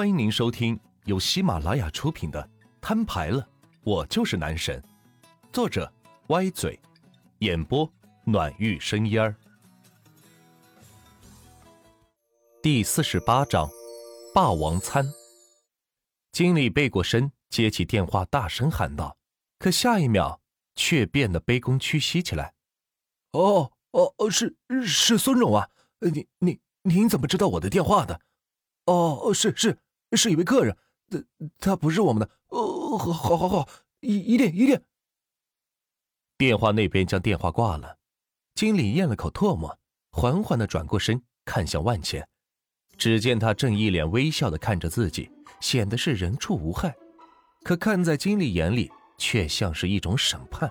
欢迎您收听由喜马拉雅出品的《摊牌了，我就是男神》，作者歪嘴，演播暖玉生烟儿。第四十八章，霸王餐。经理背过身，接起电话，大声喊道：“可下一秒，却变得卑躬屈膝起来。”“哦哦哦，是是孙总啊，您您您怎么知道我的电话的？”哦哦，是是是一位客人，他他不是我们的。哦，好，好，好，好，一一定一定。电话那边将电话挂了，经理咽了口唾沫，缓缓的转过身看向万钱，只见他正一脸微笑的看着自己，显得是人畜无害，可看在经理眼里却像是一种审判。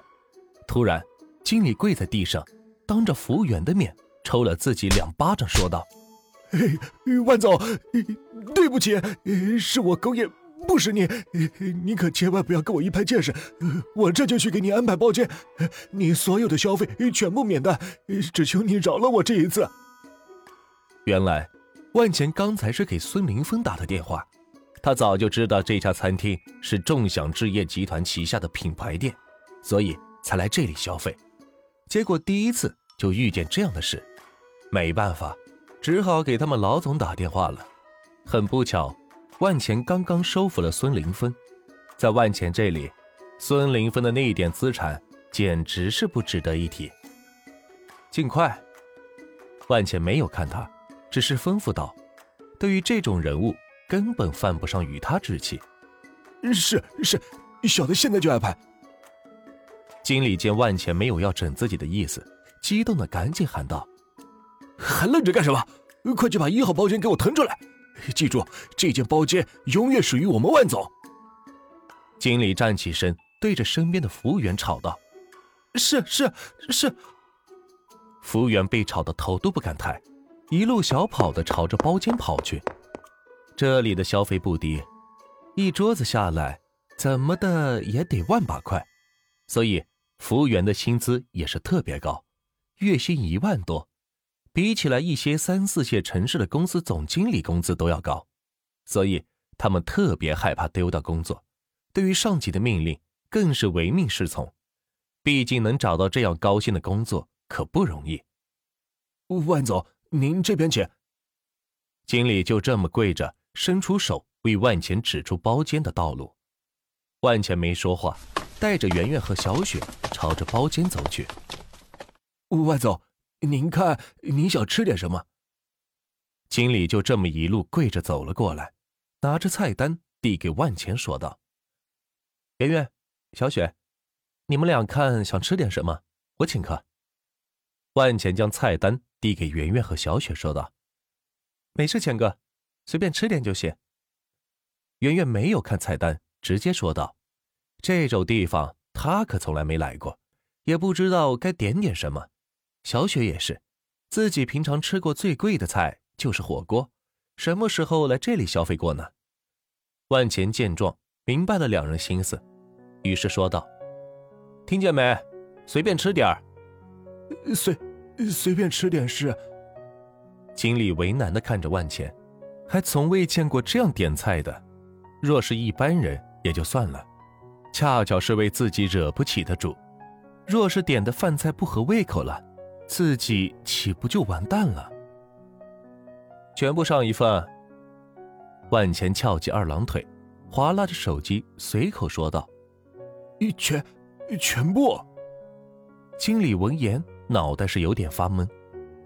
突然，经理跪在地上，当着服务员的面抽了自己两巴掌，说道。万总，对不起，是我狗眼不识你，你可千万不要跟我一拍见识，我这就去给你安排包间，你所有的消费全部免单，只求你饶了我这一次。原来，万钱刚才是给孙林峰打的电话，他早就知道这家餐厅是众享置业集团旗下的品牌店，所以才来这里消费，结果第一次就遇见这样的事，没办法。只好给他们老总打电话了。很不巧，万钱刚刚收服了孙林峰，在万钱这里，孙林峰的那一点资产简直是不值得一提。尽快，万钱没有看他，只是吩咐道：“对于这种人物，根本犯不上与他置气。”“是是，小的现在就安排。”经理见万钱没有要整自己的意思，激动的赶紧喊道。还愣着干什么？快去把一号包间给我腾出来！记住，这间包间永远属于我们万总。经理站起身，对着身边的服务员吵道：“是是是！”服务员被吵得头都不敢抬，一路小跑的朝着包间跑去。这里的消费不低，一桌子下来，怎么的也得万把块，所以服务员的薪资也是特别高，月薪一万多。比起来，一些三四线城市的公司总经理工资都要高，所以他们特别害怕丢掉工作，对于上级的命令更是唯命是从。毕竟能找到这样高薪的工作可不容易。万总，您这边请。经理就这么跪着，伸出手为万钱指出包间的道路。万钱没说话，带着圆圆和小雪朝着包间走去。万总。您看，您想吃点什么？经理就这么一路跪着走了过来，拿着菜单递给万钱，说道：“圆圆，小雪，你们俩看想吃点什么？我请客。”万钱将菜单递给圆圆和小雪，说道：“没事，钱哥，随便吃点就行。”圆圆没有看菜单，直接说道：“这种地方他可从来没来过，也不知道该点点什么。”小雪也是，自己平常吃过最贵的菜就是火锅，什么时候来这里消费过呢？万钱见状，明白了两人心思，于是说道：“听见没？随便吃点儿。”“随随便吃点是。”经理为难的看着万钱，还从未见过这样点菜的。若是一般人也就算了，恰巧是为自己惹不起的主，若是点的饭菜不合胃口了。自己岂不就完蛋了？全部上一份。万钱翘起二郎腿，划拉着手机，随口说道：“一全，全部。”经理闻言，脑袋是有点发懵。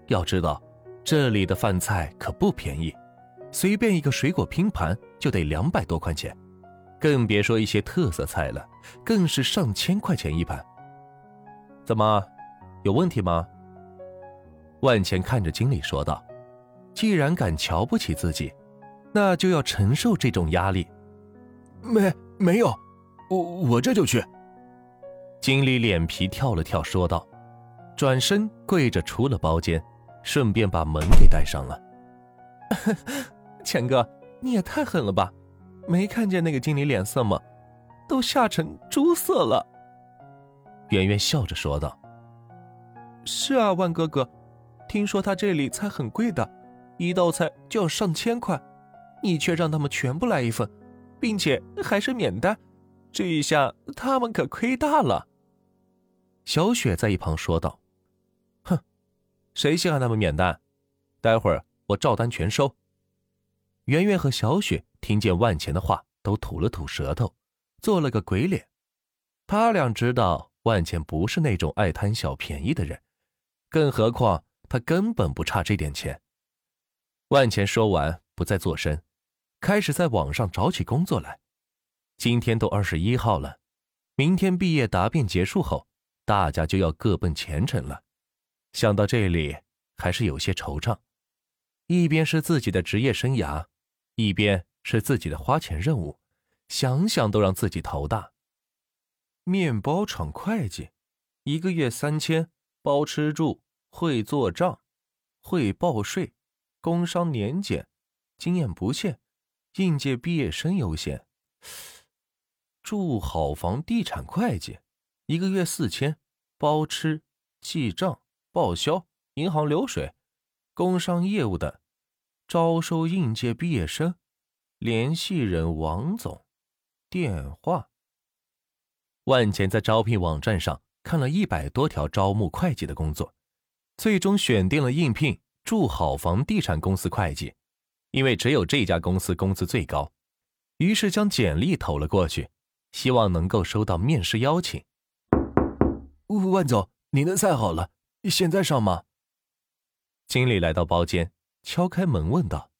要知道，这里的饭菜可不便宜，随便一个水果拼盘就得两百多块钱，更别说一些特色菜了，更是上千块钱一盘。怎么，有问题吗？万钱看着经理说道：“既然敢瞧不起自己，那就要承受这种压力。”没没有，我我这就去。经理脸皮跳了跳，说道，转身跪着出了包间，顺便把门给带上了。钱哥，你也太狠了吧！没看见那个经理脸色吗？都吓成猪色了。圆圆笑着说道：“是啊，万哥哥。”听说他这里菜很贵的，一道菜就要上千块，你却让他们全部来一份，并且还是免单，这一下他们可亏大了。”小雪在一旁说道：“哼，谁稀罕他们免单？待会儿我照单全收。”圆圆和小雪听见万钱的话，都吐了吐舌头，做了个鬼脸。他俩知道万钱不是那种爱贪小便宜的人，更何况他根本不差这点钱。万钱说完，不再作声，开始在网上找起工作来。今天都二十一号了，明天毕业答辩结束后，大家就要各奔前程了。想到这里，还是有些惆怅。一边是自己的职业生涯，一边是自己的花钱任务，想想都让自己头大。面包厂会计，一个月三千，包吃住，会做账，会报税，工商年检，经验不限，应届毕业生优先。住好房地产会计，一个月四千，包吃，记账，报销，银行流水，工商业务的，招收应届毕业生，联系人王总，电话。万钱在招聘网站上看了一百多条招募会计的工作，最终选定了应聘住好房地产公司会计，因为只有这家公司工资最高，于是将简历投了过去，希望能够收到面试邀请。万总，您的菜好了，现在上吗？经理来到包间，敲开门问道：“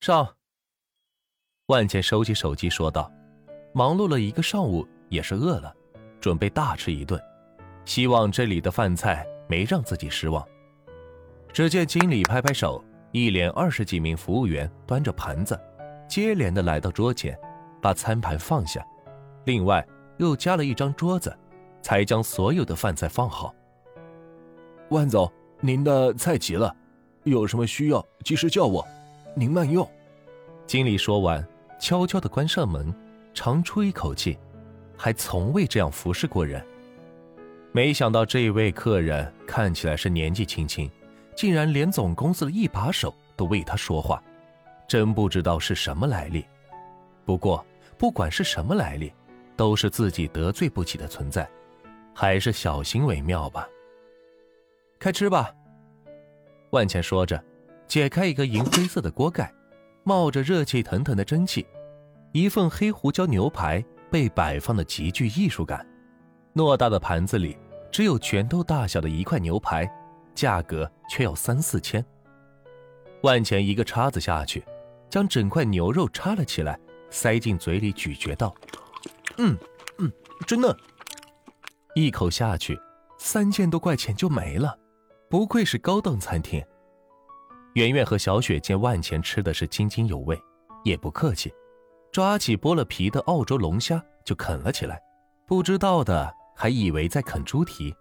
上。”万茜收起手机说道：“忙碌了一个上午。”也是饿了，准备大吃一顿，希望这里的饭菜没让自己失望。只见经理拍拍手，一连二十几名服务员端着盘子，接连的来到桌前，把餐盘放下，另外又加了一张桌子，才将所有的饭菜放好。万总，您的菜齐了，有什么需要及时叫我，您慢用。经理说完，悄悄的关上门，长出一口气。还从未这样服侍过人，没想到这位客人看起来是年纪轻轻，竟然连总公司的一把手都为他说话，真不知道是什么来历。不过不管是什么来历，都是自己得罪不起的存在，还是小心为妙吧。开吃吧，万茜说着，解开一个银灰色的锅盖，冒着热气腾腾的蒸汽，一份黑胡椒牛排。被摆放的极具艺术感，偌大的盘子里只有拳头大小的一块牛排，价格却要三四千。万钱一个叉子下去，将整块牛肉插了起来，塞进嘴里咀嚼道：“嗯嗯，真的。”一口下去，三千多块钱就没了，不愧是高档餐厅。圆圆和小雪见万钱吃的是津津有味，也不客气。抓起剥了皮的澳洲龙虾就啃了起来，不知道的还以为在啃猪蹄。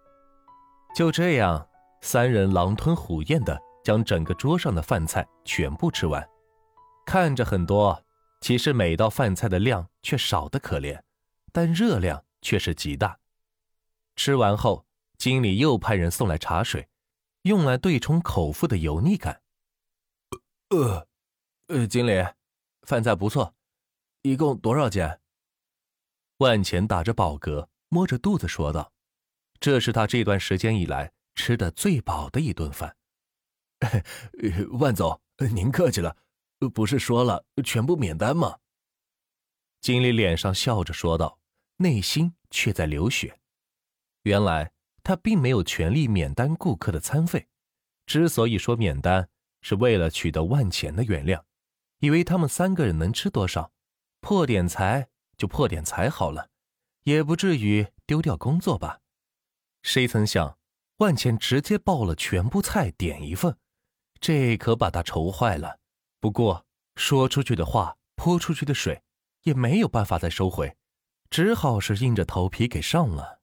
就这样，三人狼吞虎咽的将整个桌上的饭菜全部吃完。看着很多，其实每道饭菜的量却少得可怜，但热量却是极大。吃完后，经理又派人送来茶水，用来对冲口腹的油腻感。呃，呃，经理，饭菜不错。一共多少钱？万钱打着饱嗝，摸着肚子说道：“这是他这段时间以来吃的最饱的一顿饭。”万总，您客气了，不是说了全部免单吗？经理脸上笑着说道，内心却在流血。原来他并没有权利免单顾客的餐费，之所以说免单，是为了取得万钱的原谅，以为他们三个人能吃多少。破点财就破点财好了，也不至于丢掉工作吧？谁曾想，万茜直接报了全部菜点一份，这可把他愁坏了。不过说出去的话，泼出去的水，也没有办法再收回，只好是硬着头皮给上了。